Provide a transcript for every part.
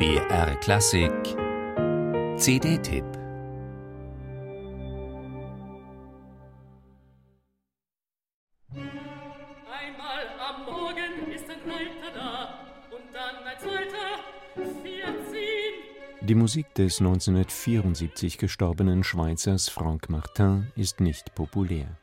BR Klassik CD-Tipp Einmal am Morgen ist ein Alter da und dann ein zweiter, vierzehn. Die Musik des 1974 gestorbenen Schweizers Franck Martin ist nicht populär.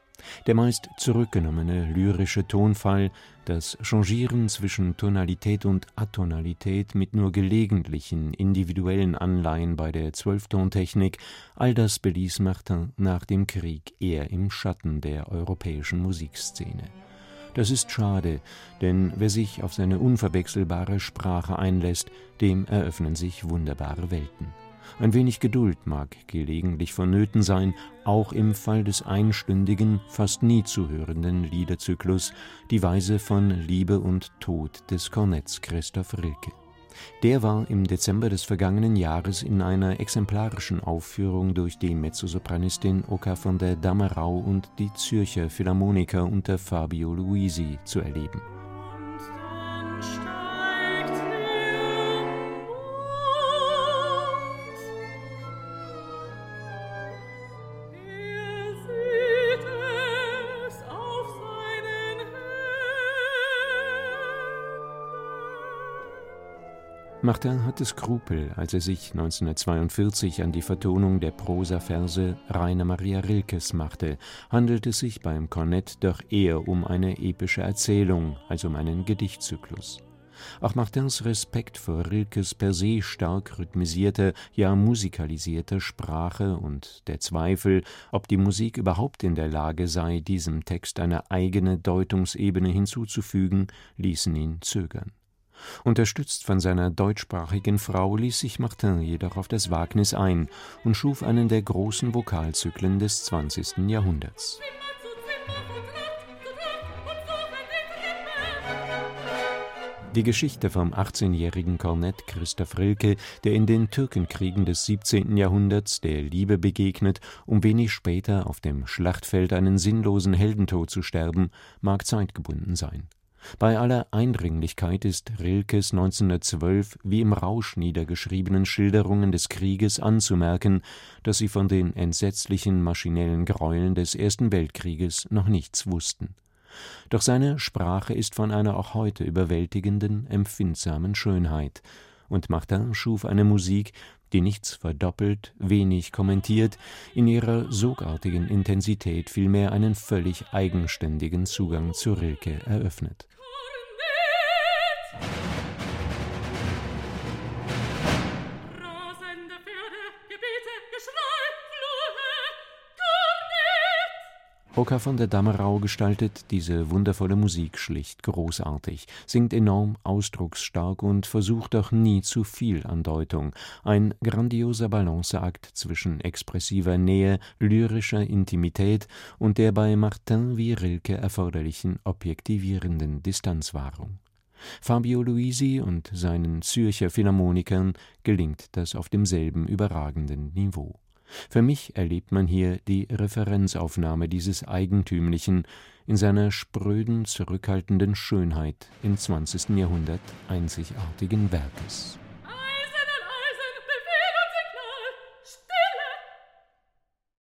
Der meist zurückgenommene lyrische Tonfall, das Changieren zwischen Tonalität und Atonalität mit nur gelegentlichen individuellen Anleihen bei der Zwölftontechnik, all das beließ Martin nach dem Krieg eher im Schatten der europäischen Musikszene. Das ist schade, denn wer sich auf seine unverwechselbare Sprache einlässt, dem eröffnen sich wunderbare Welten. Ein wenig Geduld mag gelegentlich vonnöten sein, auch im Fall des einstündigen, fast nie zu hörenden Liederzyklus Die Weise von Liebe und Tod des Kornetts Christoph Rilke. Der war im Dezember des vergangenen Jahres in einer exemplarischen Aufführung durch die Mezzosopranistin Oka von der Damerau und die Zürcher Philharmoniker unter Fabio Luisi zu erleben Martin hatte Skrupel, als er sich 1942 an die Vertonung der Prosaverse Rainer Maria Rilkes machte, handelt es sich beim Kornett doch eher um eine epische Erzählung als um einen Gedichtzyklus. Auch Martins Respekt vor Rilkes per se stark rhythmisierter, ja musikalisierter Sprache und der Zweifel, ob die Musik überhaupt in der Lage sei, diesem Text eine eigene Deutungsebene hinzuzufügen, ließen ihn zögern. Unterstützt von seiner deutschsprachigen Frau ließ sich Martin jedoch auf das Wagnis ein und schuf einen der großen Vokalzyklen des 20. Jahrhunderts. Die Geschichte vom 18-jährigen Kornett Christoph Rilke, der in den Türkenkriegen des 17. Jahrhunderts der Liebe begegnet, um wenig später auf dem Schlachtfeld einen sinnlosen Heldentod zu sterben, mag zeitgebunden sein. Bei aller Eindringlichkeit ist Rilkes 1912 wie im Rausch niedergeschriebenen Schilderungen des Krieges anzumerken, dass sie von den entsetzlichen maschinellen Greueln des Ersten Weltkrieges noch nichts wussten. Doch seine Sprache ist von einer auch heute überwältigenden, empfindsamen Schönheit, und Martin schuf eine Musik, die nichts verdoppelt, wenig kommentiert, in ihrer sogartigen Intensität vielmehr einen völlig eigenständigen Zugang zu Rilke eröffnet Oka von der Damerau gestaltet diese wundervolle Musik schlicht großartig, singt enorm ausdrucksstark und versucht auch nie zu viel Andeutung. Ein grandioser Balanceakt zwischen expressiver Nähe, lyrischer Intimität und der bei Martin wie Rilke erforderlichen objektivierenden Distanzwahrung. Fabio Luisi und seinen Zürcher Philharmonikern gelingt das auf demselben überragenden Niveau für mich erlebt man hier die Referenzaufnahme dieses eigentümlichen, in seiner spröden, zurückhaltenden Schönheit im 20. Jahrhundert einzigartigen Werkes